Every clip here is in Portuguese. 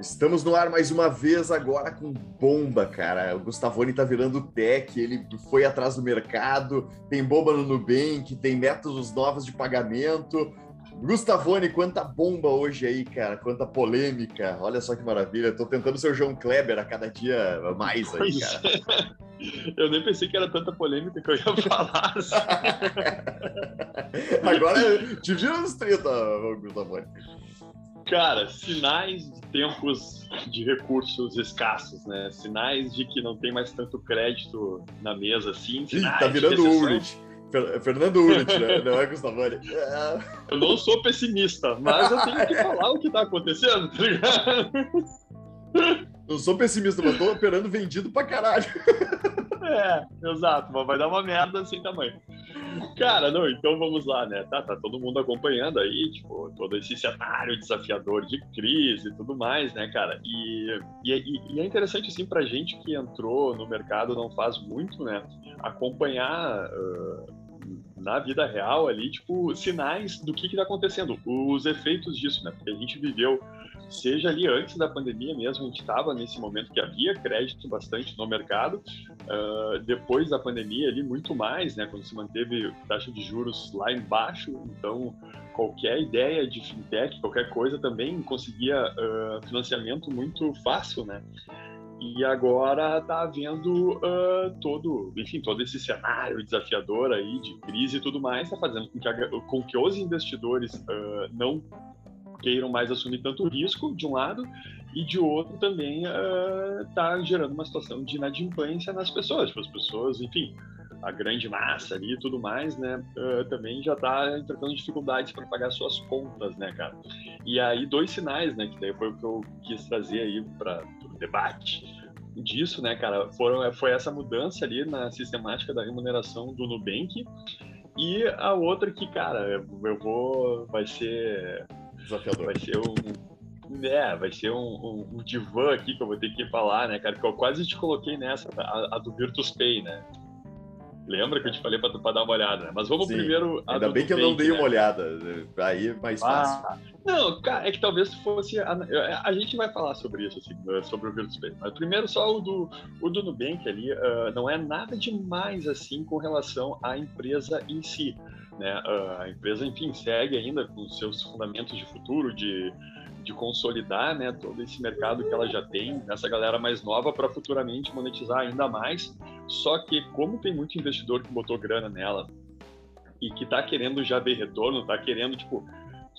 Estamos no ar mais uma vez agora com bomba, cara. O Gustavoni tá virando tech, ele foi atrás do mercado, tem bomba no Nubank, tem métodos novos de pagamento. Gustavoni, quanta bomba hoje aí, cara, quanta polêmica. Olha só que maravilha. Tô tentando ser o João Kleber a cada dia mais aí, cara. Eu nem pensei que era tanta polêmica que eu ia falar. Agora te vira nos 30, Gustavoni. Cara, sinais de tempos de recursos escassos, né? Sinais de que não tem mais tanto crédito na mesa, assim. Ih, tá virando Urich. Fernando Urich, né? Não é Gustavani. Eu não sou pessimista, mas eu tenho que falar o que tá acontecendo, tá ligado? Não sou pessimista, mas tô operando vendido pra caralho. É, exato, mas vai dar uma merda sem tamanho. Cara, não, então vamos lá, né? Tá, tá todo mundo acompanhando aí, tipo, todo esse cenário desafiador de crise e tudo mais, né, cara? E, e, e é interessante, assim, pra gente que entrou no mercado não faz muito, né? Acompanhar. Uh, na vida real ali, tipo, sinais do que está acontecendo, os efeitos disso, né? Porque a gente viveu seja ali antes da pandemia mesmo, a gente estava nesse momento que havia crédito bastante no mercado, uh, depois da pandemia ali muito mais, né, quando se manteve taxa de juros lá embaixo, então qualquer ideia de fintech, qualquer coisa também conseguia uh, financiamento muito fácil, né, e agora está havendo uh, todo, enfim, todo esse cenário desafiador aí de crise e tudo mais, está fazendo com que, com que os investidores uh, não queiram mais assumir tanto risco, de um lado, e de outro também está uh, gerando uma situação de inadimplência nas pessoas. Tipo, as pessoas, enfim, a grande massa ali e tudo mais, né, uh, também já está enfrentando dificuldades para pagar suas contas, né, cara. E aí, dois sinais, né, que daí foi o que eu quis trazer aí para o debate disso, né, cara, foram, foi essa mudança ali na sistemática da remuneração do Nubank e a outra que, cara, eu vou, vai ser Desafiador. Vai ser um. É, vai ser um, um, um, divã aqui que eu vou ter que falar, né, cara? Que eu quase te coloquei nessa, a, a do Virtus Pay, né? Lembra que eu te falei para dar uma olhada, né? Mas vamos Sim. primeiro. Ainda bem que eu não dei né? uma olhada. Aí é mais fácil. Ah, não, cara, é que talvez fosse. A, a, gente vai falar sobre isso, assim, sobre o Virtus Pay. Mas primeiro, só o do, o do Nubank ali, uh, não é nada demais assim com relação à empresa em si. Né? A empresa, enfim, segue ainda com seus fundamentos de futuro, de, de consolidar né, todo esse mercado que ela já tem, essa galera mais nova, para futuramente monetizar ainda mais. Só que, como tem muito investidor que botou grana nela e que está querendo já ver retorno, está querendo, tipo,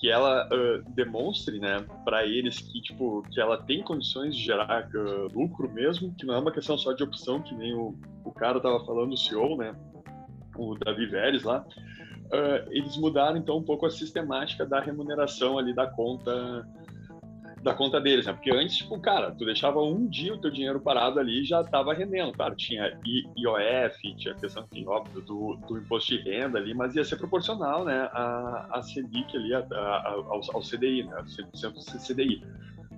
que ela uh, demonstre, né, para eles que tipo que ela tem condições de gerar uh, lucro mesmo, que não é uma questão só de opção, que nem o, o cara tava falando, o CEO, né, o Davi Veres lá, uh, eles mudaram então um pouco a sistemática da remuneração ali da conta da conta deles, né? Porque antes, tipo, cara, tu deixava um dia o teu dinheiro parado ali e já estava rendendo. Claro, tinha IOF, tinha a questão, enfim, óbvio, do, do, imposto de renda ali, mas ia ser proporcional, né, a, a Selic ali, a, a, ao, ao, CDI, né, 100% CDI.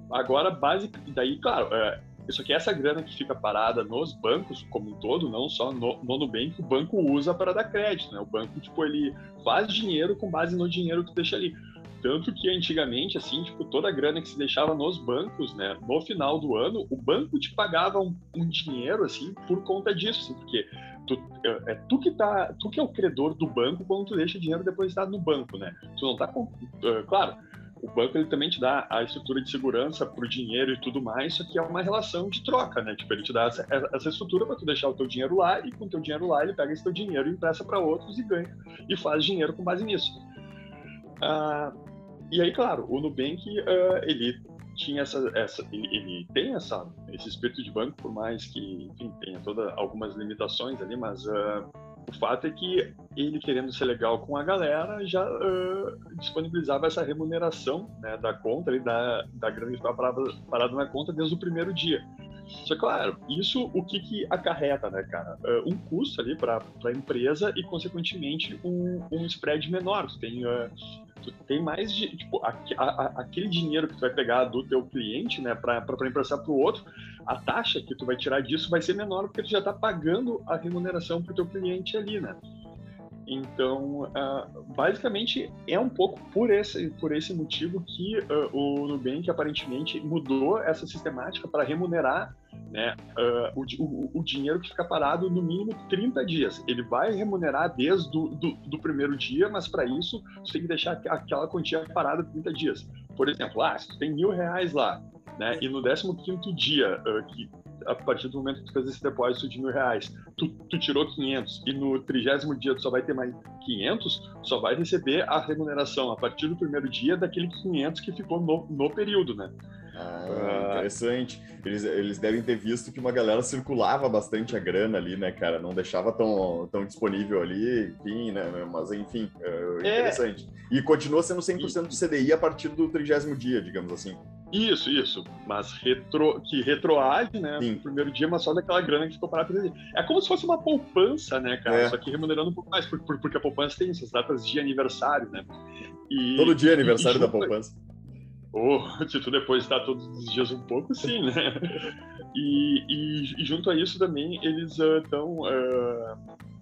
Agora, base, daí, claro, é, isso aqui, essa grana que fica parada nos bancos como um todo, não só no, no Nubank, o banco usa para dar crédito, né? O banco, tipo, ele faz dinheiro com base no dinheiro que deixa ali. Tanto que antigamente, assim, tipo, toda a grana que se deixava nos bancos, né, no final do ano, o banco te pagava um, um dinheiro, assim, por conta disso, assim, porque tu, é, é, tu que tá, tu que é o credor do banco quando tu deixa dinheiro depositado no banco, né? Tu não tá com, uh, claro, o banco ele também te dá a estrutura de segurança para o dinheiro e tudo mais, só que é uma relação de troca, né? Tipo, ele te dá essa, essa estrutura para tu deixar o teu dinheiro lá e com o teu dinheiro lá ele pega esse teu dinheiro e empresta para outros e ganha e faz dinheiro com base nisso. Ah, e aí, claro, o Nubank uh, ele tinha essa, essa ele, ele, tem essa esse espírito de banco, por mais que enfim, tenha toda algumas limitações ali, mas uh, o fato é que ele, querendo ser legal com a galera, já uh, disponibilizava essa remuneração né, da conta, ali, da, da grana parada, parada na conta desde o primeiro dia. Só claro, isso o que, que acarreta, né, cara? Uh, um custo ali para a empresa e, consequentemente, um, um spread menor. Tu tem, uh, tu tem mais de. Tipo, a, a, aquele dinheiro que tu vai pegar do teu cliente, né, para emprestar para o outro, a taxa que tu vai tirar disso vai ser menor porque tu já está pagando a remuneração para o teu cliente ali, né? Então, uh, basicamente, é um pouco por esse, por esse motivo que uh, o Nubank aparentemente mudou essa sistemática para remunerar né, uh, o, o, o, dinheiro que fica parado no mínimo 30 dias. Ele vai remunerar desde do, do, do primeiro dia, mas para isso você tem que deixar aquela quantia parada 30 dias. Por exemplo, ah, se tu tem mil reais lá, né, e no 15 dia, que a partir do momento que tu fez esse depósito de mil reais, tu, tu tirou 500 e no trigésimo dia tu só vai ter mais 500, só vai receber a remuneração a partir do primeiro dia daquele 500 que ficou no, no período, né? Ah, ah, interessante. Eles, eles devem ter visto que uma galera circulava bastante a grana ali, né, cara? Não deixava tão, tão disponível ali, enfim, né? Mas, enfim, é, é. interessante. É. E continua sendo 100% do CDI a partir do trigésimo dia, digamos assim. Isso, isso. Mas retro, que retroage, né? Sim. No primeiro dia, mas só daquela grana que ficou parada. É como se fosse uma poupança, né, cara? É. Só que remunerando um pouco mais, porque a poupança tem essas datas de aniversário, né? E, Todo dia é aniversário e, da poupança. Ou oh, se tu depositar todos os dias um pouco, sim, né? E, e, e junto a isso também, eles estão uh, uh,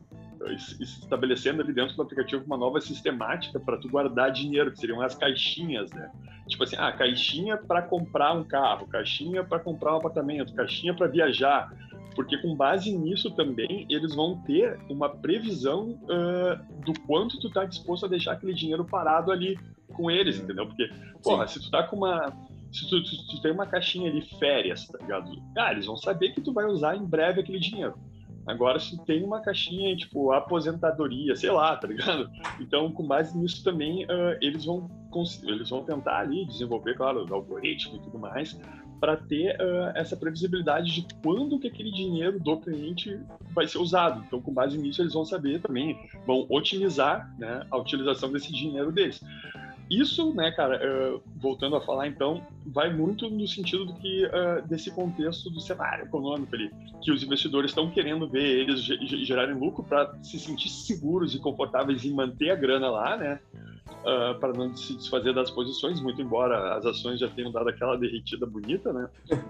estabelecendo ali dentro do aplicativo uma nova sistemática para tu guardar dinheiro, que seriam as caixinhas, né? Tipo assim, ah, caixinha para comprar um carro, caixinha para comprar um apartamento, caixinha para viajar, porque com base nisso também eles vão ter uma previsão uh, do quanto tu tá disposto a deixar aquele dinheiro parado ali com eles, hum. entendeu? Porque, porra, Sim. se tu tá com uma. Se tu, tu, tu, tem uma caixinha de férias, tá ligado? Ah, eles vão saber que tu vai usar em breve aquele dinheiro. Agora, se tem uma caixinha, tipo, aposentadoria, sei lá, tá ligado? Então, com base nisso também, uh, eles, vão eles vão tentar ali desenvolver, claro, o algoritmo e tudo mais, para ter uh, essa previsibilidade de quando que aquele dinheiro do cliente vai ser usado. Então, com base nisso, eles vão saber também, vão otimizar né, a utilização desse dinheiro deles. Isso, né, cara, uh, voltando a falar então, vai muito no sentido do que uh, desse contexto do cenário econômico ali, que os investidores estão querendo ver eles gerarem lucro para se sentir seguros e confortáveis em manter a grana lá, né? Uh, para não se desfazer das posições, muito embora as ações já tenham dado aquela derretida bonita, né?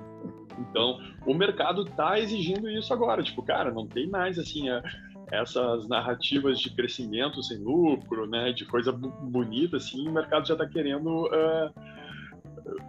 Então, o mercado está exigindo isso agora. Tipo, cara, não tem mais assim. A, essas narrativas de crescimento sem lucro, né, de coisa bonita, assim, o mercado já está querendo, uh,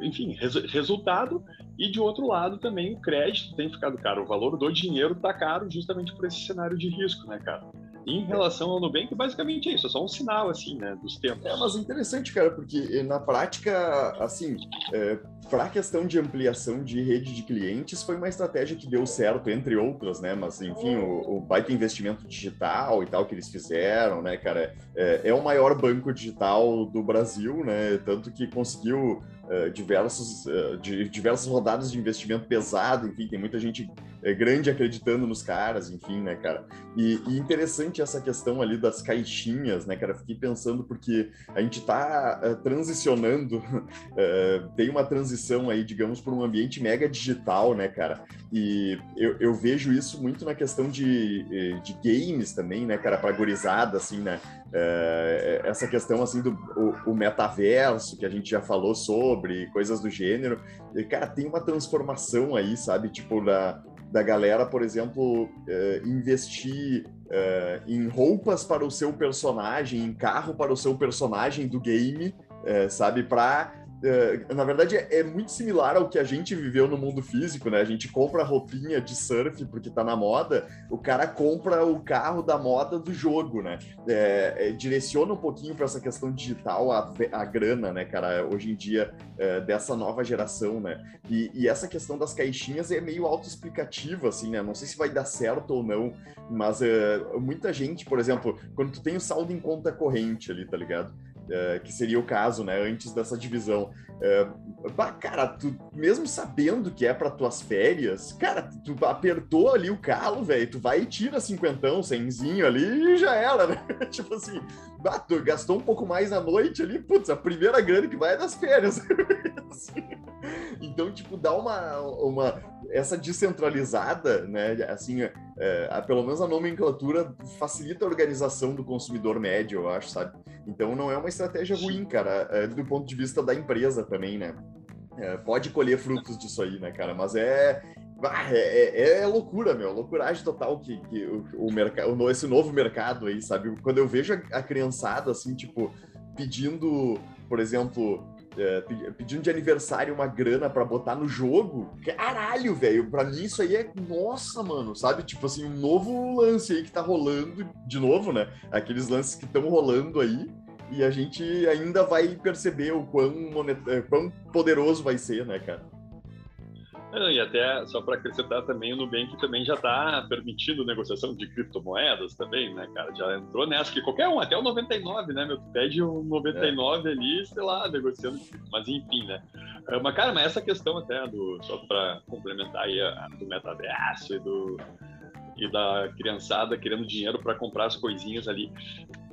enfim, res resultado. E de outro lado também o crédito tem ficado caro, o valor do dinheiro está caro justamente por esse cenário de risco, né, cara? Em relação ao Nubank, basicamente é isso, é só um sinal, assim, né, dos tempos. É, mas interessante, cara, porque eh, na prática, assim, é, para a questão de ampliação de rede de clientes, foi uma estratégia que deu certo, entre outras, né, mas, enfim, o, o baita investimento digital e tal que eles fizeram, né, cara, é, é o maior banco digital do Brasil, né, tanto que conseguiu Uh, diversos, de, diversas rodadas de investimento pesado, enfim, tem muita gente uh, grande acreditando nos caras, enfim, né, cara? E, e, interessante essa questão ali das caixinhas, né, cara? Fiquei pensando porque a gente tá transicionando, tem uma transição aí, digamos, para um ambiente mega digital, né, cara? E eu, eu vejo isso muito na questão de, de games também, né, cara? Pra assim, né? essa questão, assim, do o, o metaverso, que a gente já falou sobre, sobre, coisas do gênero. E, cara, tem uma transformação aí, sabe? Tipo, da, da galera, por exemplo, uh, investir uh, em roupas para o seu personagem, em carro para o seu personagem do game, uh, sabe? Para na verdade, é, é, muito similar ao que a gente viveu no mundo físico, né? A gente compra roupinha de surf porque tá na moda, o cara compra o carro da moda do jogo, né? É, é, direciona um pouquinho para essa questão digital a, a, grana, né, cara? Hoje em dia, é, dessa nova geração, né? E, e, essa questão das caixinhas é meio autoexplicativa, assim, né? Não sei se vai dar certo ou não, mas é, muita gente, por exemplo, quando tu tem o saldo em conta corrente ali, tá ligado? Uh, que seria o caso, né, antes dessa divisão. Uh, bah, cara, tu mesmo sabendo que é para tuas férias, cara, tu apertou ali o calo, velho, tu vai e tira cinquentão, cenzinho ali e já era, né? tipo assim, bah, tu gastou um pouco mais na noite ali, putz, a primeira grana que vai é das férias. então, tipo, dá uma, uma essa descentralizada, né, assim, é, é, pelo menos a nomenclatura facilita a organização do consumidor médio, eu acho, sabe? Então não é uma estratégia ruim, cara, é, do ponto de vista da empresa também, né? É, pode colher frutos disso aí, né, cara? Mas é, é, é, é, loucura, meu. Loucuragem total que, que o, o mercado, esse novo mercado aí, sabe? Quando eu vejo a, a criançada, assim, tipo, pedindo, por exemplo, é, pedindo de aniversário uma grana para botar no jogo, caralho, velho. Pra mim isso aí é, nossa, mano, sabe? Tipo assim, um novo lance aí que tá rolando, de novo, né? Aqueles lances que estão rolando aí. E a gente ainda vai perceber o quão, monet... quão poderoso vai ser, né, cara? E até, só para acrescentar também, o Nubank também já está permitindo negociação de criptomoedas também, né, cara? Já entrou nessa, que qualquer um, até o 99, né, meu? Pede um 99 é. ali, sei lá, negociando, mas enfim, né? É, mas, cara, mas essa questão até, do, só para complementar aí, a, do metaverso e do e da criançada querendo dinheiro para comprar as coisinhas ali.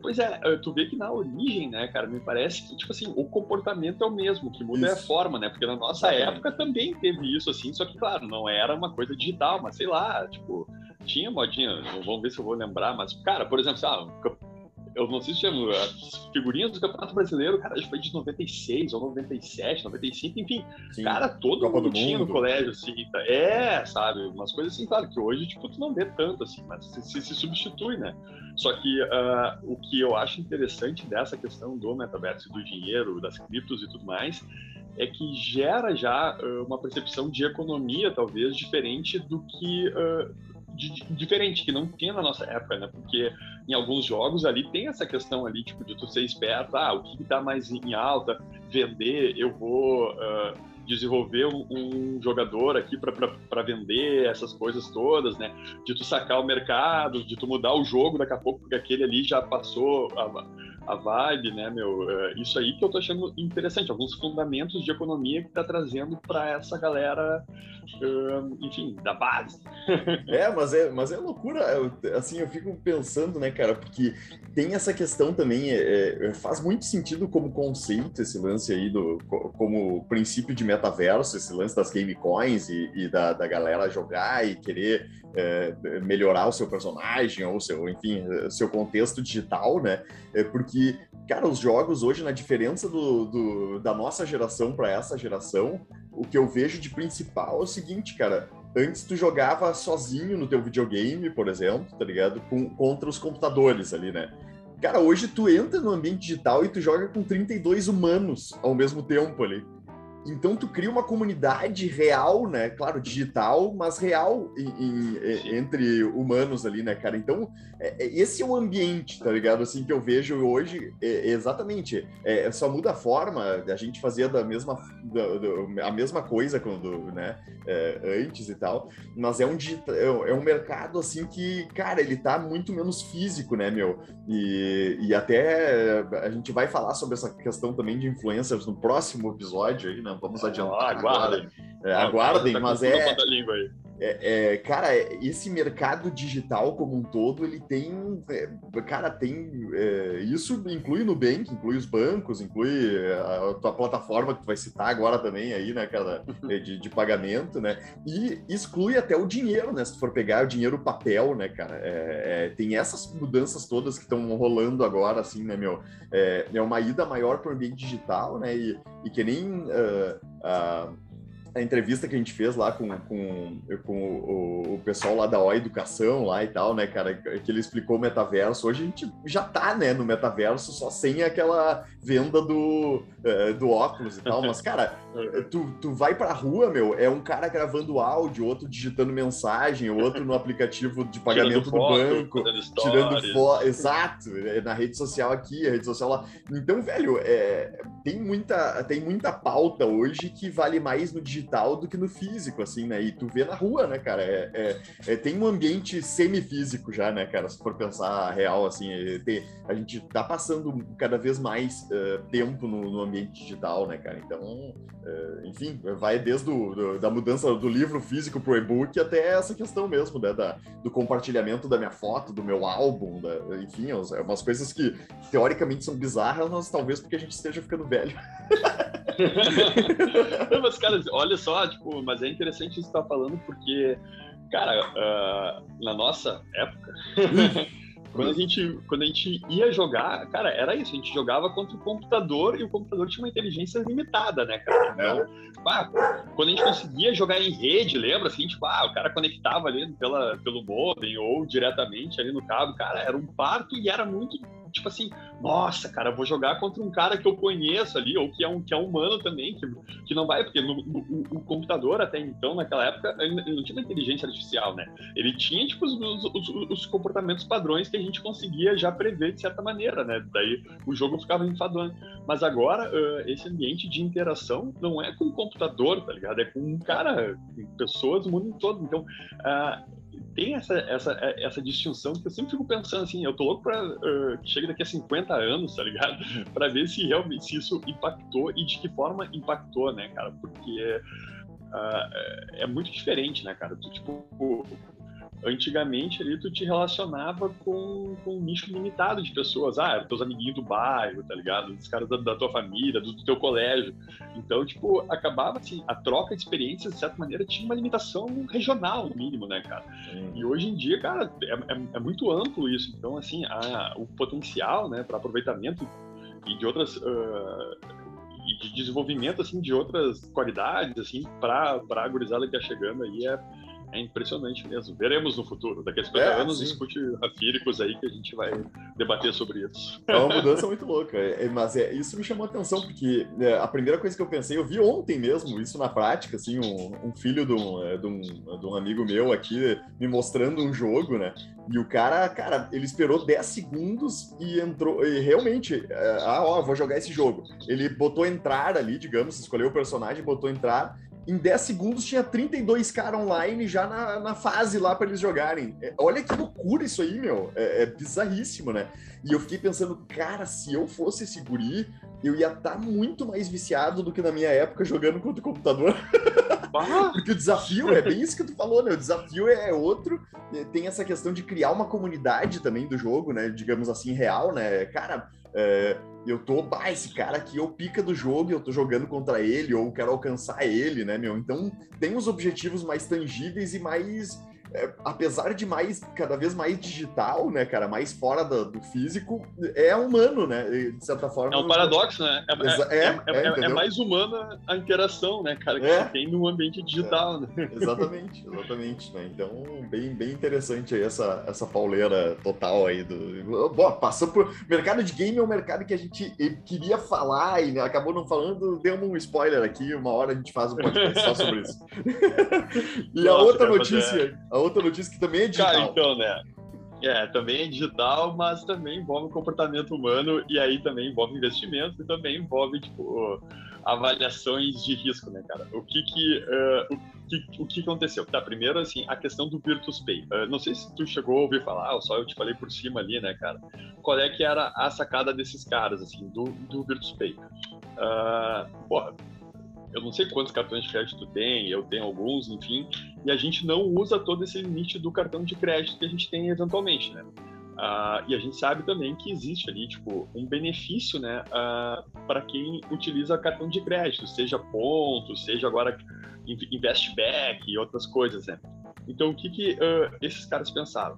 Pois é, eh, tu vê que na origem, né, cara, me parece que, tipo assim, o comportamento é o mesmo, o que muda isso. é a forma, né? Porque na nossa época também teve isso, assim, só que, claro, não era uma coisa digital, mas sei lá, tipo, tinha modinha, vamos ver se eu vou lembrar, mas, cara, por exemplo, sabe, eu não sei se chama, as figurinhas do Campeonato Brasileiro, cara, acho que foi de 96 ou 97, 95, enfim. Sim. Cara, todo Copa mundo tinha no colégio, assim. Tá, é, sabe? Umas coisas assim, claro, que hoje, tipo, tu não vê tanto, assim, mas se, se, se substitui, né? Só que uh, o que eu acho interessante dessa questão do metaverso, do dinheiro, das criptos e tudo mais, é que gera já uh, uma percepção de economia, talvez, diferente do que uh, de, diferente, que não tinha na nossa época, né? Porque em alguns jogos ali tem essa questão ali, tipo, de tu ser esperto, ah, o que está mais em alta, vender, eu vou uh, desenvolver um, um, jogador aqui para vender essas coisas todas, né? De tu sacar o mercado, de tu mudar o jogo daqui a pouco, porque aquele ali já passou a, a vibe, né, meu? Uh, isso aí que eu tô achando interessante, alguns fundamentos de economia que tá trazendo para essa galera, uh, enfim, da base. é, mas é, mas é loucura, eu, assim, eu fico pensando, né, cara, porque tem essa questão também, é, é, faz muito sentido como conceito esse lance aí do, como princípio de metaverso, esse lance das game coins e, e da, da galera jogar e querer é, melhorar o seu personagem ou seu, enfim, seu contexto digital, né? É porque, cara, os jogos hoje, na diferença do, do da nossa geração para essa geração, o que eu vejo de principal é o seguinte, cara. Antes tu jogava sozinho no teu videogame, por exemplo, tá ligado? Com, contra os computadores ali, né? Cara, hoje tu entra no ambiente digital e tu joga com 32 humanos ao mesmo tempo ali. Então tu cria uma comunidade real, né? Claro, digital, mas real em, em, entre humanos ali, né, cara? Então é, é, esse é o ambiente, tá ligado? Assim que eu vejo hoje, é, exatamente. É, só muda a forma. A gente fazia da mesma da, da, a mesma coisa quando, né? É, antes e tal. Mas é um é, é um mercado assim que, cara, ele tá muito menos físico, né, meu? E, e até a gente vai falar sobre essa questão também de influencers no próximo episódio aí, né? Vamos adiantar. Ah, aguardem. É, aguardem, tá mas é, é, é, Cara, esse mercado digital como um todo, ele tem. É, cara, tem. É, isso inclui o Nubank, inclui os bancos, inclui a tua plataforma que tu vai citar agora também aí, né, cara, de, de pagamento, né? E exclui até o dinheiro, né? Se tu for pegar o dinheiro papel, né, cara? É, é, tem essas mudanças todas que estão rolando agora, assim, né, meu? É, é uma ida maior para o ambiente digital, né? E, e que nem. Uh, uh, a entrevista que a gente fez lá com, com, com o, o, pessoal lá da O Educação lá e tal, né, cara, que ele explicou o metaverso. Hoje a gente já tá, né, no metaverso, só sem aquela venda do, uh, do óculos e tal. Mas, cara, tu, tu vai pra rua, meu, é um cara gravando áudio, outro digitando mensagem, outro no aplicativo de pagamento foto, do banco, tirando foto. Exato, é na rede social aqui, a rede social lá. Então, velho, é, tem, muita, tem muita pauta hoje que vale mais no digital digital do que no físico, assim, né? E tu vê na rua, né, cara? É, é, é tem um ambiente semifísico já, né, cara? Se for pensar real, assim, é, tem, a gente tá passando cada vez mais uh, tempo no, no, ambiente digital, né, cara? Então, uh, enfim, vai desde o, do, da mudança do livro físico pro e-book até essa questão mesmo, né, da, do compartilhamento da minha foto, do meu álbum, da, enfim, é umas coisas que teoricamente são bizarras, mas talvez porque a gente esteja ficando velho. mas, cara, olha só, tipo, mas é interessante isso que você tá falando, porque, cara, uh, na nossa época, quando a gente, quando a gente ia jogar, cara, era isso. A gente jogava contra o computador e o computador tinha uma inteligência limitada, né, cara? Então, é. quando a gente conseguia jogar em rede, lembra? Assim, tipo, ah, o cara conectava ali pela, pelo modem ou diretamente ali no cabo, cara, era um parto e era muito tipo assim, nossa, cara, vou jogar contra um cara que eu conheço ali, ou que é um que é humano também, que, que não vai, porque no, no, o computador até então, naquela época, ele não tinha inteligência artificial, né? Ele tinha, tipo, os, os, os, comportamentos padrões que a gente conseguia já prever de certa maneira, né? Daí o jogo ficava enfadonho. Mas agora, uh, esse ambiente de interação não é com o computador, tá ligado? É com um cara, com pessoas do mundo todo. Então, uh, tem essa, essa, essa distinção que eu sempre fico pensando assim, eu tô louco pra uh, que chegue daqui a 50 anos, tá ligado? pra ver se realmente se isso impactou e de que forma impactou, né, cara? Porque uh, é muito diferente, né, cara? Tu, tipo, antigamente ali tu te relacionava com, com um nicho limitado de pessoas. Ah, teus amiguinhos do bairro, tá ligado? Os caras da, da, tua família, do, do, teu colégio. Então, tipo, acabava assim, a troca de experiências, de certa maneira, tinha uma limitação regional, no mínimo, né, cara? E hoje em dia, cara, é, é, é muito amplo isso. Então, assim, a, o potencial, né, para aproveitamento e de outras. Uh, e de desenvolvimento assim de outras qualidades assim para para a gurizada que está chegando aí é é impressionante mesmo. Veremos no futuro. Daqui a 50 é, anos sim. discute rafíricos aí que a gente vai debater sobre isso. É uma mudança muito louca. É, é, mas é, isso me chamou a atenção, porque é, a primeira coisa que eu pensei, eu vi ontem mesmo isso na prática, assim, um, um filho de um, é, de, um, de um amigo meu aqui me mostrando um jogo, né? E o cara, cara, ele esperou 10 segundos e entrou. E realmente, ah, ó, vou jogar esse jogo. Ele botou entrar ali, digamos, escolheu o personagem, botou entrar em 10 segundos tinha 32 caras online já na, na fase lá para eles jogarem. É, olha que loucura isso aí, meu. É, é, bizarríssimo, né? E eu fiquei pensando, cara, se eu fosse esse guri, eu ia estar tá muito mais viciado do que na minha época jogando contra o computador. Porque o desafio é bem isso que tu falou, né? O desafio é outro. Tem essa questão de criar uma comunidade também do jogo, né? Digamos assim, real, né? Cara, é, eu tô, bah, esse cara aqui é o pica do jogo eu tô jogando contra ele, ou quero alcançar ele, né, meu? Então tem os objetivos mais tangíveis e mais é, apesar de mais cada vez mais digital, né, cara, mais fora do, do, físico, é humano, né? De certa forma. É um paradoxo, né? É, é, é, é, é mais humana a interação, né, cara, que é. tem no ambiente digital, né? Exatamente, exatamente, né? Então, bem, bem interessante aí essa, essa pauleira total aí do. Bom, passou por. Mercado de game é um mercado que a gente queria falar e né, acabou não falando, deu um spoiler aqui, uma hora a gente faz um podcast só sobre isso. e Nossa, a outra notícia. A outra notícia que também é digital. Cara, então, né? É, também é digital, mas também envolve comportamento humano e aí também envolve investimento e também envolve, tipo, avaliações de risco, né, cara? O que que, uh, o que, o que aconteceu? Tá, primeiro, assim, a questão do Virtus Pay. Uh, não sei se tu chegou a ouvir falar, só eu te falei por cima ali, né, cara? Qual é que era a sacada desses caras, assim, do, do Virtus Pay? Uh, porra, eu não sei quantos cartões de crédito tem, eu tenho alguns, enfim, e a gente não usa todo esse limite do cartão de crédito que a gente tem eventualmente, né? Uh, e a gente sabe também que existe ali, tipo, um benefício, né, ah, para quem utiliza cartão de crédito, seja ponto, seja agora investback e outras coisas, né? Então, o que, que uh, esses caras pensaram?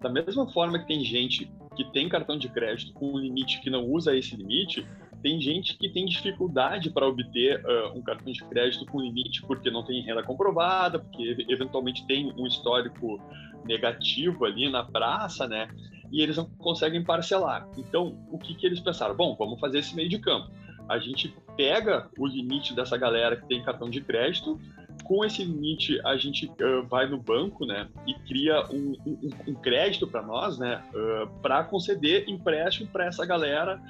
Da mesma forma que tem gente que tem cartão de crédito com um limite que não usa esse limite, tem gente que tem dificuldade para obter uh, um cartão de crédito com limite porque não tem renda comprovada, porque eventualmente tem um histórico negativo ali na praça, né? E eles não conseguem parcelar. Então, o que, que eles pensaram? Bom, vamos fazer esse meio de campo. A gente pega o limite dessa galera que tem cartão de crédito, com esse limite a gente uh, vai no banco, né, e cria um, um, um crédito para nós, né, uh, para conceder empréstimo para essa galera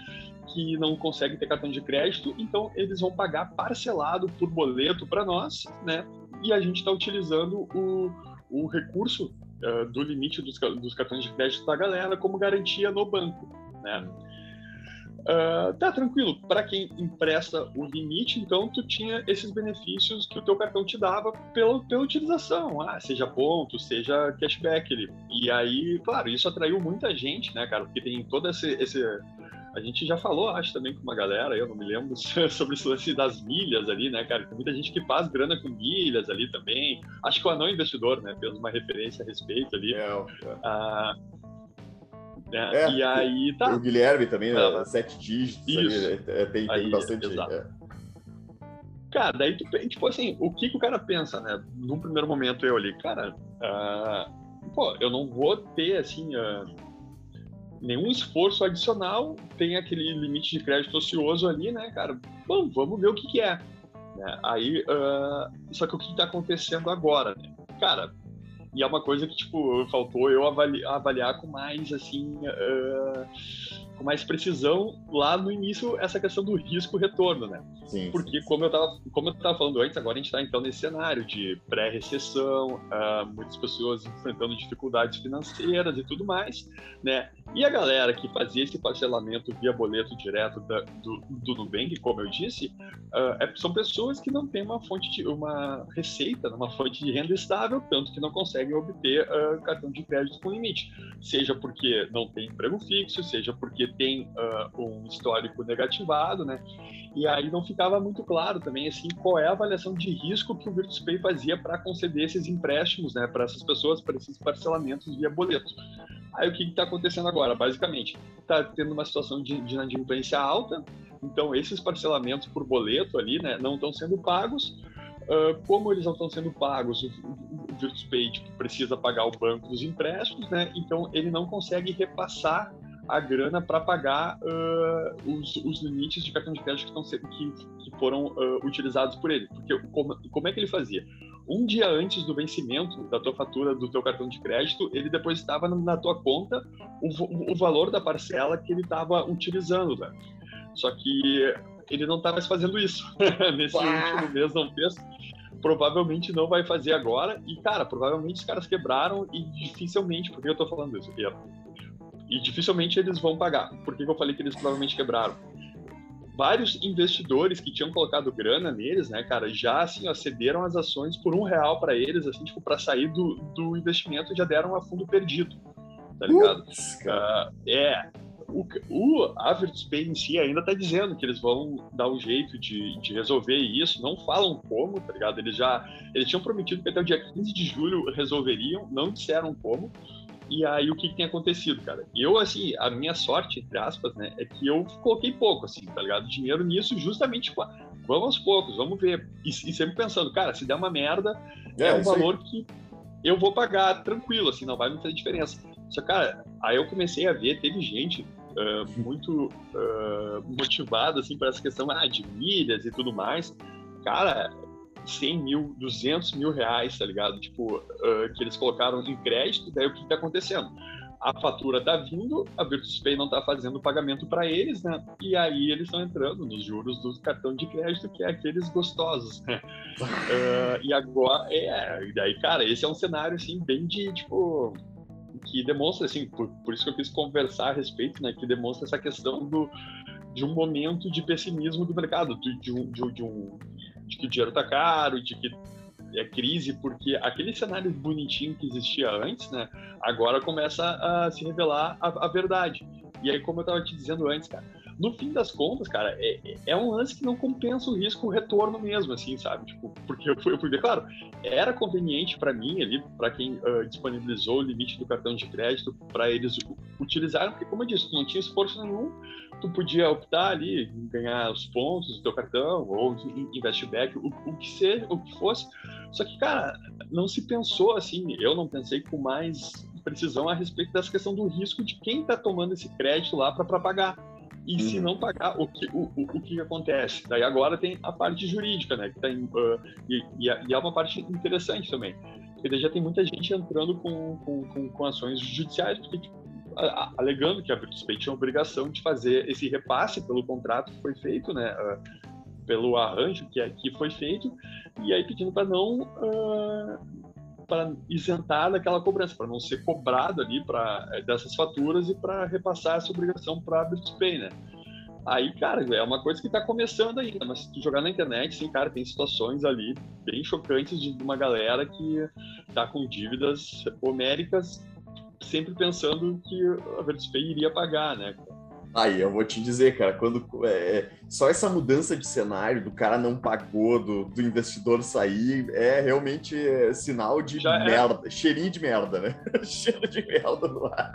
que não consegue ter cartão de crédito, então eles vão pagar parcelado por boleto para nós, né? E a gente está utilizando o, o recurso uh, do limite dos, dos, cartões de crédito da galera como garantia no banco, né? Uh, tá tranquilo, para quem empresta o limite, então tu tinha esses benefícios que o teu cartão te dava pela, pela utilização, ah, seja ponto, seja cashback ali. E aí, claro, isso atraiu muita gente, né, cara, porque tem todo esse, esse a gente já falou, acho também com uma galera, eu não me lembro sobre o lance das milhas ali, né, cara? Tem muita gente que faz grana com milhas ali também. Acho que o Anão Investidor, né, fez uma referência a respeito ali. É, é. Ah, Né? É, e aí tá. O Guilherme também, né? sete dígitos, Isso. Ali, é, tem, tem aí, bastante. Exato. É. Cara, daí tu, tipo assim, o que, que o cara pensa, né? Num primeiro momento eu ali, cara, uh, pô, eu não vou ter assim. Uh, nenhum esforço adicional, tem aquele limite de crédito ocioso ali, né, cara? Bom, vamos ver o que, que é. Né? Aí, uh, só que o que está acontecendo agora, né? Cara, e é uma coisa que, tipo, faltou eu avaliar, avaliar com mais, assim, uh, com mais precisão lá no início essa questão do risco-retorno, né? Sim, Porque, sim, como, eu tava, como eu estava falando antes, agora a gente está então nesse cenário de pré-recessão, uh, muitas pessoas enfrentando dificuldades financeiras e tudo mais, né? E a galera que fazia esse parcelamento via boleto direto da, do, do Nubank, como eu disse, uh, é, são pessoas que não têm uma fonte de uma receita, uma fonte de renda estável, tanto que não conseguem obter uh, cartão de crédito com limite, seja porque não tem emprego fixo, seja porque tem uh, um histórico negativado, né? E aí não ficava muito claro também assim qual é a avaliação de risco que o Virtus Pay fazia para conceder esses empréstimos, né, para essas pessoas, para esses parcelamentos via boleto. Aí o que está acontecendo agora? Basicamente, está tendo uma situação de, de inadimplência alta, então esses parcelamentos por boleto ali, né, não estão sendo pagos. Uh, como eles não estão sendo pagos, o Virtus Pay tipo, precisa pagar o banco dos empréstimos, né? Então ele não consegue repassar a grana para pagar uh, os, os, limites de cartão de crédito que, estão, que, que foram uh, utilizados por ele. Porque como, como é que ele fazia? Um dia antes do vencimento da tua fatura do teu cartão de crédito, ele depositava na tua conta o, o valor da parcela que ele estava utilizando. Né? Só que ele não está mais fazendo isso. Nesse último mês não fez provavelmente não vai fazer agora. E, cara, provavelmente os caras quebraram e dificilmente, por que eu tô falando isso? E dificilmente eles vão pagar. Por que, que eu falei que eles provavelmente quebraram? Vários investidores que tinham colocado grana neles, né, cara, já assim, ó, cederam as ações por um real para eles, assim, tipo, para sair do, do investimento já deram a fundo perdido, tá ligado? Uh, é, o, o a Virtus Pay em si ainda tá dizendo que eles vão dar um jeito de, de resolver isso, não falam como, tá ligado? Eles já eles tinham prometido que até o dia 15 de julho resolveriam, não disseram como, e aí, o que, que, tem acontecido, cara? Eu, assim, a minha sorte, entre aspas, né, é que eu coloquei pouco, assim, tá ligado? Dinheiro nisso, justamente, vamos aos poucos, vamos ver. E, e sempre pensando, cara, se der uma merda, é, é um valor aí. que eu vou pagar tranquilo, assim, não vai me fazer diferença. Só, cara, aí eu comecei a ver, teve gente uh, muito uh, motivada, assim, para essa questão ah, de milhas e tudo mais. Cara, 100 mil, 200 mil reais, tá ligado? Tipo, uh, que eles colocaram em crédito, daí o que tá acontecendo? A fatura tá vindo, a Virtus Pay não tá fazendo o pagamento para eles, né? E aí eles estão entrando nos juros do cartão de crédito, que é aqueles gostosos, né? Uh, e agora, é, e daí, cara, esse é um cenário, assim, bem de, tipo, que demonstra, assim, por, por isso que eu quis conversar a respeito, né? Que demonstra essa questão do, de um momento de pessimismo do mercado, de, de, um, de, de um, de que o dinheiro está caro, de que é crise, porque aquele cenário bonitinho que existia antes, né, agora começa a se revelar a, a verdade. E aí, como eu estava te dizendo antes, cara, no fim das contas, cara, é, é um lance que não compensa o risco o retorno mesmo, assim, sabe? Tipo, porque eu fui, eu fui ver, claro, era conveniente para mim ali, para quem uh, disponibilizou o limite do cartão de crédito, para eles utilizarem, porque como eu disse, não tinha esforço nenhum, tu podia optar ali ganhar os pontos do teu cartão ou investback, o, o que seja, o que fosse. Só que, cara, não se pensou assim, eu não pensei com mais precisão a respeito dessa questão do risco de quem está tomando esse crédito lá para pagar. E se uhum. não pagar, o que, o, o, o, que acontece? Daí agora tem a parte jurídica, né? Que tem, uh, e, e, é uma parte interessante também. Porque já tem muita gente entrando com, com, com, com ações judiciais, porque tipo, alegando que a Pay tinha a obrigação de fazer esse repasse pelo contrato que foi feito, né, uh, pelo arranjo que, é, que foi feito, e aí pedindo para não uh, para isentar daquela cobrança, para não ser cobrado ali para eh, dessas faturas e para repassar essa obrigação para a Virtus Pay, né? Aí, cara, é uma coisa que está começando ainda, mas se tu jogar na internet, sim, cara, tem situações ali bem chocantes de uma galera que tá com dívidas homéricas sempre pensando que a Virtus Pay iria pagar, né? Aí eu vou te dizer, cara, quando é, é, só essa mudança de cenário do cara não pagou, do, do investidor sair, é realmente é, sinal de Já é. merda, é. cheirinho de merda, né? Cheiro de merda no ar.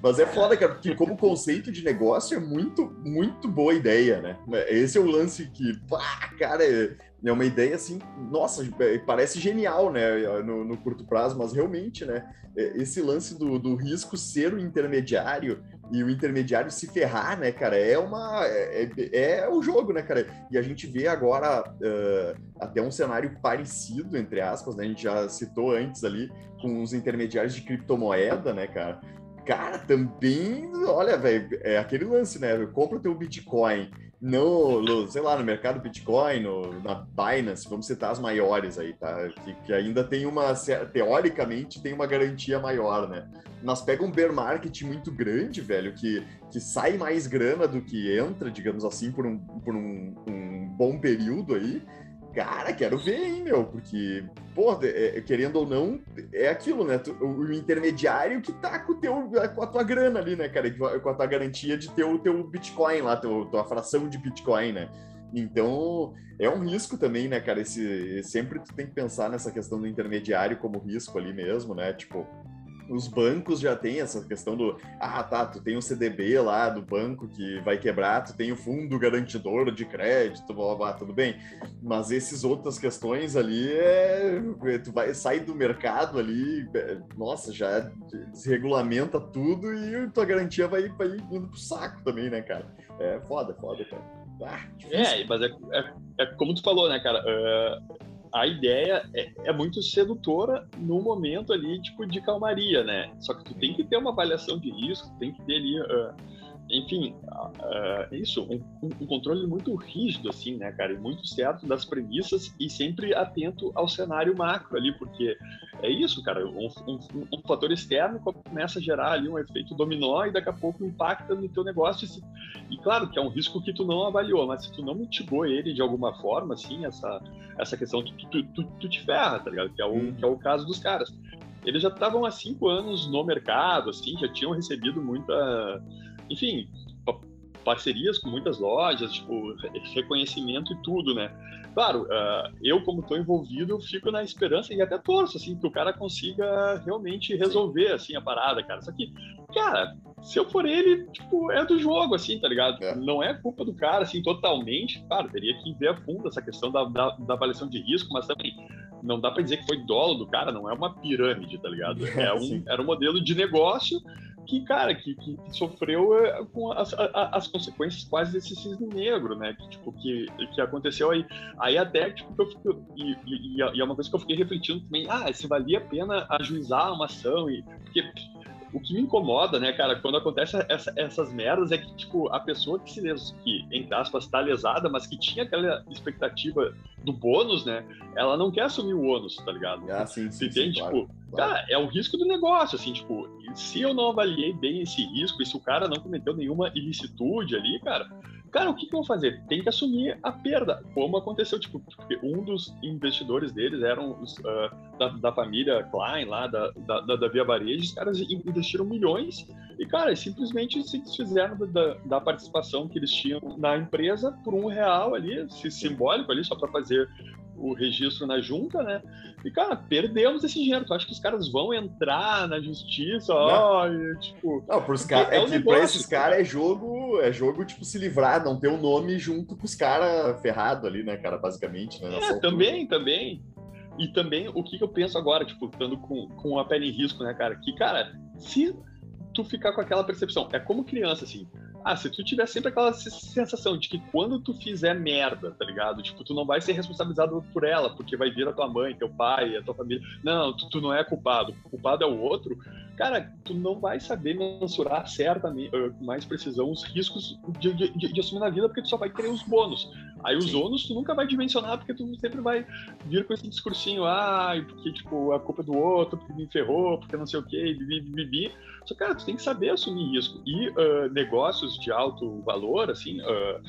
Mas é foda, cara, porque como conceito de negócio é muito, muito boa ideia, né? Esse é o lance que, pá, cara, é, é uma ideia assim, nossa, parece genial, né, no, no curto prazo, mas realmente, né, esse lance do, do risco ser o intermediário e o intermediário se ferrar, né, cara, é uma. É, é, é o jogo, né, cara? E a gente vê agora uh, até um cenário parecido, entre aspas, né? A gente já citou antes ali com os intermediários de criptomoeda, né, cara? Cara, também, olha, velho, é aquele lance, né? Compra o teu Bitcoin no, no, sei lá, no mercado Bitcoin, no, na Binance, vamos citar as maiores aí, tá? Que, que, ainda tem uma, teoricamente, tem uma garantia maior, né? Mas pega um bear market muito grande, velho, que, que sai mais grana do que entra, digamos assim, por um, por um, um bom período aí, Cara, quero ver, hein, meu? Porque, pô, é, querendo ou não, é aquilo, né? O, intermediário que tá com, teu, com a tua grana ali, né, cara? Com a tua garantia de ter o teu Bitcoin lá, teu, tua fração de Bitcoin, né? Então, é um risco também, né, cara? Esse, sempre tu tem que pensar nessa questão do intermediário como risco ali mesmo, né? Tipo, os bancos já têm essa questão do ah, tá, tu tem um CDB lá do banco que vai quebrar, tu tem o fundo garantidor de crédito, blá, blá, blá tudo bem. Mas essas outras questões ali é, tu vai sair do mercado ali, é, nossa, já desregulamenta tudo e tua garantia vai, vai indo pro saco também, né, cara? É foda, foda, cara. Ah, é, mas é, é, é, como tu falou, né, cara? Uh a ideia é, é, muito sedutora no momento ali, tipo, de calmaria, né? Só que tu tem que ter uma avaliação de risco, tem que ter ali uh, enfim, uh, isso, um, um, controle muito rígido, assim, né, cara, e muito certo das premissas e sempre atento ao cenário macro ali, porque é isso, cara, um, um, um, fator externo começa a gerar ali um efeito dominó e daqui a pouco impacta no teu negócio e, e claro que é um risco que tu não avaliou, mas se tu não mitigou ele de alguma forma, assim, essa, essa questão, tu, tu, tu, tu te ferra, tá ligado, que é o, hum. que é o caso dos caras. Eles já estavam há cinco anos no mercado, assim, já tinham recebido muita enfim, parcerias com muitas lojas, tipo, reconhecimento e tudo, né? Claro, uh, eu como estou envolvido, fico na esperança e até torço, assim, que o cara consiga realmente resolver, assim, a parada, cara. Só que, cara, se eu for ele, tipo, é do jogo, assim, tá ligado? É. Não é culpa do cara, assim, totalmente. Claro, teria que ver a fundo essa questão da, da, da avaliação de risco, mas também não dá para dizer que foi dolo do cara, não é uma pirâmide, tá ligado? É um, era um modelo de negócio que, cara, que, que, sofreu eh, com as, as, consequências quase desse cisne negro, né? Que, tipo, que, que aconteceu aí. Aí até, tipo, eu fico, e, e, e, é uma coisa que eu fiquei refletindo também, ah, se valia a pena ajuizar uma ação, e, porque o que me incomoda, né, cara, quando acontece essa, essas merdas é que, tipo, a pessoa que se que, entre aspas, tá lesada, mas que tinha aquela expectativa do bônus, né, ela não quer assumir o ônus, tá ligado? Ah, sim, sim, sim, tipo, claro, cara, é o risco do negócio, assim, tipo, se eu não avaliei bem esse risco e se o cara não cometeu nenhuma ilicitude ali, cara, Cara, o que, que eu vou fazer? Tem que assumir a perda, como aconteceu, tipo, porque um dos investidores deles eram os, uh, da, da, família Klein, lá da, da, da Via Varejo, os caras investiram milhões e, cara, simplesmente se desfizeram da, da participação que eles tinham na empresa por um real ali, simbólico ali, só para fazer o registro na junta, né? E, cara, perdemos esse dinheiro. Tu acha que os caras vão entrar na justiça? Ó, tipo. Não, pros. É, é, que pra esses caras é jogo, é jogo, tipo, se livrar, não ter o um nome junto com os caras ferrados ali, né, cara, basicamente. Né, é, também, também. E também o que, que eu penso agora, tipo, estando com, com a pele em risco, né, cara? Que, cara, se tu ficar com aquela percepção, é como criança, assim ah, se tu tiver sempre aquela sensação de que quando tu fizer merda, tá ligado? Tipo, tu não vai ser responsabilizado por ela, porque vai vir a tua mãe, teu pai, a tua família. Não, tu, tu não é culpado. O culpado é o outro. Cara, tu não vai saber mensurar certamente, com mais precisão, os riscos de, de, de, assumir na vida, porque tu só vai querer os bônus. Aí os ônus tu nunca vai dimensionar, porque tu sempre vai vir com esse discursinho, ah, porque, tipo, a culpa é do outro, porque me ferrou, porque não sei o quê, bibi, bibi. Só, cara, tu tem que saber assumir risco. E uh, negócios de alto valor, assim, uh,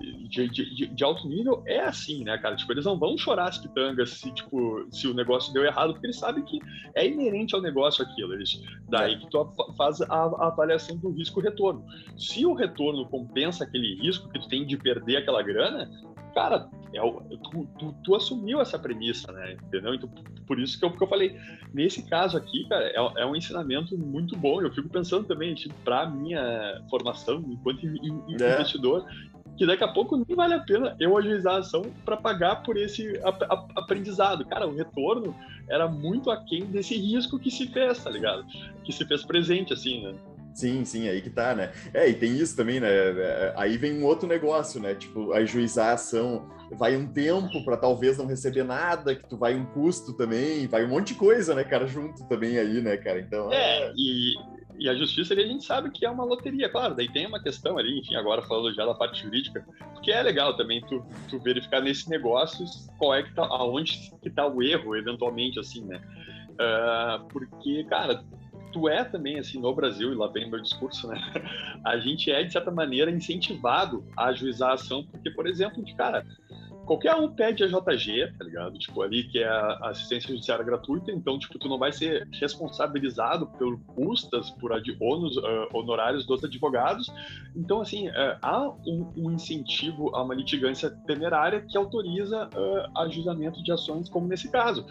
de, de, de, alto nível é assim, né, cara? Tipo, eles não vão chorar as pitangas se, tipo, se o negócio deu errado, porque eles sabem que é inerente ao negócio aquilo. Eles, daí que tu faz a, a avaliação do risco-retorno. Se o retorno compensa aquele risco que tu tem de perder aquela grana, cara, é o, tu, tu, tu, assumiu essa premissa, né? Entendeu? Então, por isso que eu, que eu falei, nesse caso aqui, cara, é, é um ensinamento muito bom. Eu fico pensando também, tipo, para minha formação enquanto é. Que daqui a pouco nem vale a pena eu ajuizar a ação para pagar por esse aprendizado. Cara, o retorno era muito aquém desse risco que se fez, tá ligado? Que se fez presente, assim, né? Sim, sim, aí que tá, né? É, e tem isso também, né? É, aí vem um outro negócio, né? Tipo, ajuizar a ação vai um tempo para talvez não receber nada, que tu vai um custo também, vai um monte de coisa, né, cara, junto também aí, né, cara? Então. É, é... e e a justiça ali a gente sabe que é uma loteria, claro, daí tem uma questão ali, enfim, agora falando já da parte jurídica, porque é legal também tu, tu verificar nesse negócio qual é que tá, aonde que tá o erro, eventualmente, assim, né? Uh, porque, cara, tu é também, assim, no Brasil, e lá vem meu discurso, né? A gente é, de certa maneira, incentivado a ajuizar a ação, porque, por exemplo, de cara, qualquer um pede a JG, tá ligado? Tipo, ali que é a assistência judiciária gratuita, então, tipo, tu não vai ser responsabilizado por custas, por ônus, uh, honorários dos advogados. Então, assim, uh, há um, um, incentivo a uma litigância temerária que autoriza uh, ajudamento de ações, como nesse caso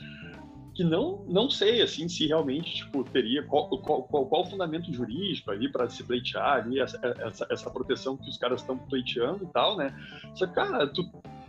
que não não sei assim se realmente tipo teria qual, qual, qual, fundamento jurídico ali para se pleitear ali essa, essa, essa, proteção que os caras estão pleiteando e tal, né? Só cara, tu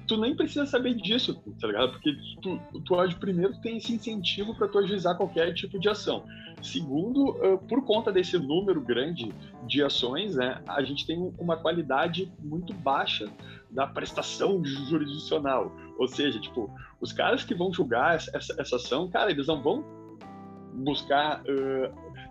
tu nem precisa saber disso, tá ligado? Porque tu, tu primeiro, tem esse incentivo para tu ajuizar qualquer tipo de ação. Segundo, por conta desse número grande de ações, né, a gente tem uma qualidade muito baixa da prestação jurisdicional. Ou seja, tipo, os caras que vão julgar essa, essa, ação, cara, eles não vão buscar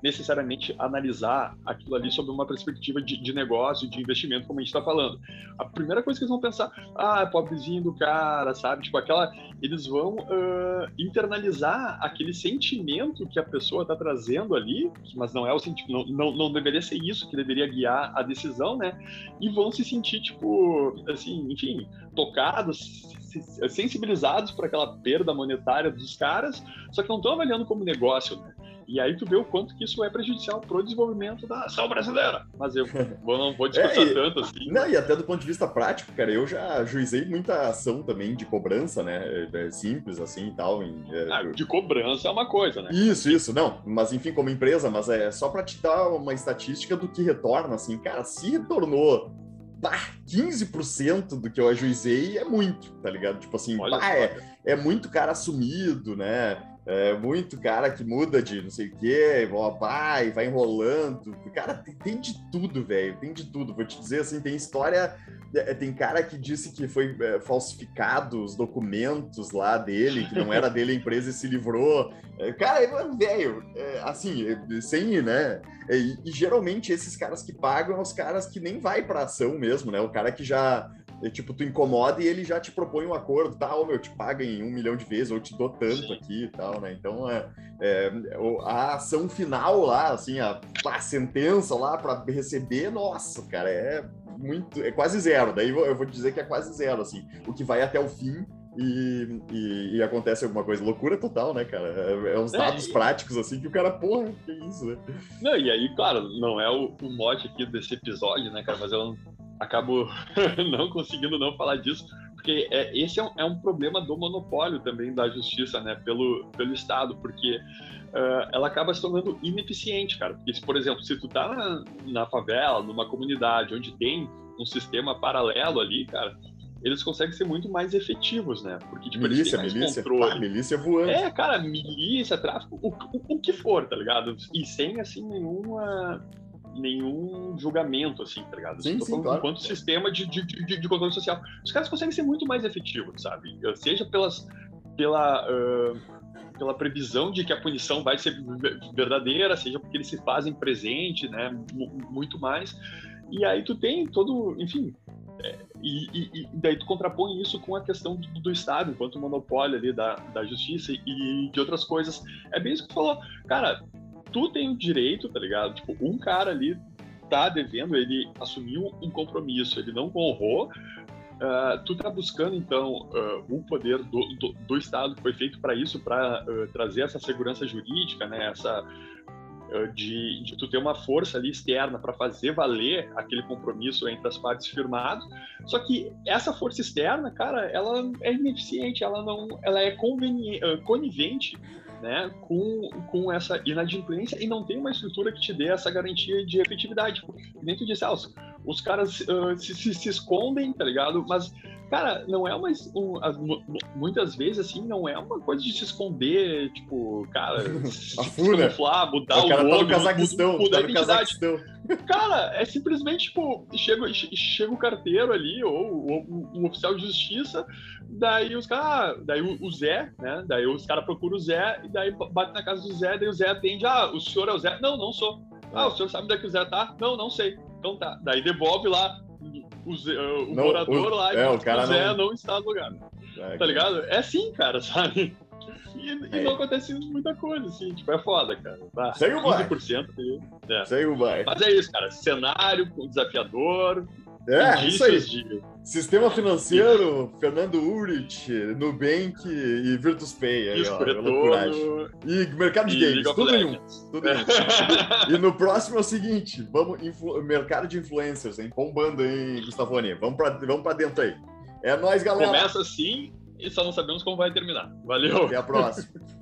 necessariamente analisar aquilo ali sob uma perspectiva de, de negócio, de investimento, como a gente está falando. A primeira coisa que eles vão pensar, ah, pobrezinho do cara, sabe? Tipo, aquela. Eles vão uh, internalizar aquele sentimento que a pessoa está trazendo ali, mas não é o sentimento, não, não, não deveria ser isso que deveria guiar a decisão, né? E vão se sentir, tipo, assim, enfim, tocados, sensibilizados por aquela perda monetária dos caras, só que não estão avaliando como negócio, né? E aí tu vê o quanto que isso é prejudicial para o desenvolvimento da ação brasileira. Mas eu não vou discutir é, tanto assim. Não, e até do ponto de vista prático, cara, eu já juizei muita ação também de cobrança, né? É simples assim e tal. Em, é, ah, de cobrança é uma coisa, né? Isso, isso. Não, mas enfim, como empresa, mas é só para te dar uma estatística do que retorna, assim. Cara, se retornou bah, 15% do que eu ajuizei é muito, tá ligado? Tipo assim, bah, é, é muito cara assumido, né? É muito cara que muda de não sei o quê, vai, vai enrolando. Cara, tem, tem de tudo, velho. Tem de tudo. Vou te dizer assim, tem história. É, tem cara que disse que foi é, falsificado os documentos lá dele, que não era dele a empresa e se livrou. É, cara, velho, é, assim, é, sem, né? E, e, geralmente esses caras que pagam são os caras que nem vai pra ação mesmo, né? O cara que já e, tipo, tu incomoda e ele já te propõe um acordo, tá, ou meu, te paga em um milhão de vezes, ou te dou tanto Sim. aqui e tal, né? Então, é, é, a ação final lá, assim, a, a sentença lá para receber, nossa, cara, é muito, é quase zero. Daí eu vou dizer que é quase zero, assim. O que vai até o fim e, e, e, acontece alguma coisa. Loucura total, né, cara? É, é uns dados é, práticos, assim, que o cara, porra, que isso, né? Não, e aí, claro, não é o, o mote aqui desse episódio, né, cara? Mas eu acabo não conseguindo não falar disso, porque é, esse é um, é um, problema do monopólio também da justiça, né, pelo, pelo Estado, porque uh, ela acaba se tornando ineficiente, cara. Porque, se, por exemplo, se tu tá na, na favela, numa comunidade onde tem um sistema paralelo ali, cara, eles conseguem ser muito mais efetivos, né? Porque, tipo, milícia, eles têm mais milícia, controle. Pá, milícia voando. É, cara, milícia, tráfico, o, o, o, que for, tá ligado? E sem, assim, nenhuma nenhum julgamento, assim, tá ligado? Sim, sim, claro. Enquanto sistema de, de, de, de, controle social. Os caras conseguem ser muito mais efetivos, sabe? Seja pelas, pela, uh, pela previsão de que a punição vai ser verdadeira, seja porque eles se fazem presente, né? Muito mais. E aí tu tem todo, enfim, é, e, e, e, daí tu contrapõe isso com a questão do, do, Estado, enquanto monopólio ali da, da justiça e de outras coisas. É bem isso que tu falou. Cara, tu tem o direito, tá ligado? Tipo, um cara ali tá devendo, ele assumiu um compromisso, ele não honrou, Uh, tu está buscando então uh, o poder do, do, do, Estado que foi feito para isso, para uh, trazer essa segurança jurídica, né? Essa de, de, tu ter uma força ali externa para fazer valer aquele compromisso entre as partes firmado. Só que essa força externa, cara, ela é ineficiente, ela não, ela é conivente né, com, com essa inadimplência e não tem uma estrutura que te dê essa garantia de efetividade. Dentro disso, ah, os, os caras uh, se, se, se, escondem, tá ligado? Mas, cara, não é uma. Um, muitas vezes, assim, não é uma coisa de se esconder, tipo, cara, se camuflar, mudar o, cara o nome, tá no Cazaquistão, mudar tá no Cazaquistão. Cara, é simplesmente, tipo, chega, chega o carteiro ali, ou, ou o oficial de justiça, daí os caras, ah, daí o, o Zé, né? Daí os caras procuram o Zé, e daí bate na casa do Zé, daí o Zé atende, ah, o senhor é o Zé? Não, não sou. Ah, o senhor sabe onde é que o Zé tá? Não, não sei. Então tá. Daí devolve lá o, Zé, o não, morador o, lá é, e o, cara Zé não... não está no lugar. É, tá ligado? É assim, cara, sabe? E, e é. não acontece muita coisa, assim, tipo, é foda, cara. Tá, Segue o 15% ali. É. Segue o bairro. Mas é isso, cara. Cenário desafiador, é, isso aí. Sistema financeiro, Fernando Urich, Nubank e Virtus Pay. Aí, ó, e mercado de e games, tudo em um. Tudo em um. e no próximo é o seguinte: vamos mercado de influencers, hein? Bombando, hein, Gustavone? Vamos pra, vamos pra dentro aí. É nóis, galera. Começa assim e só não sabemos como vai terminar. Valeu. Até a próxima.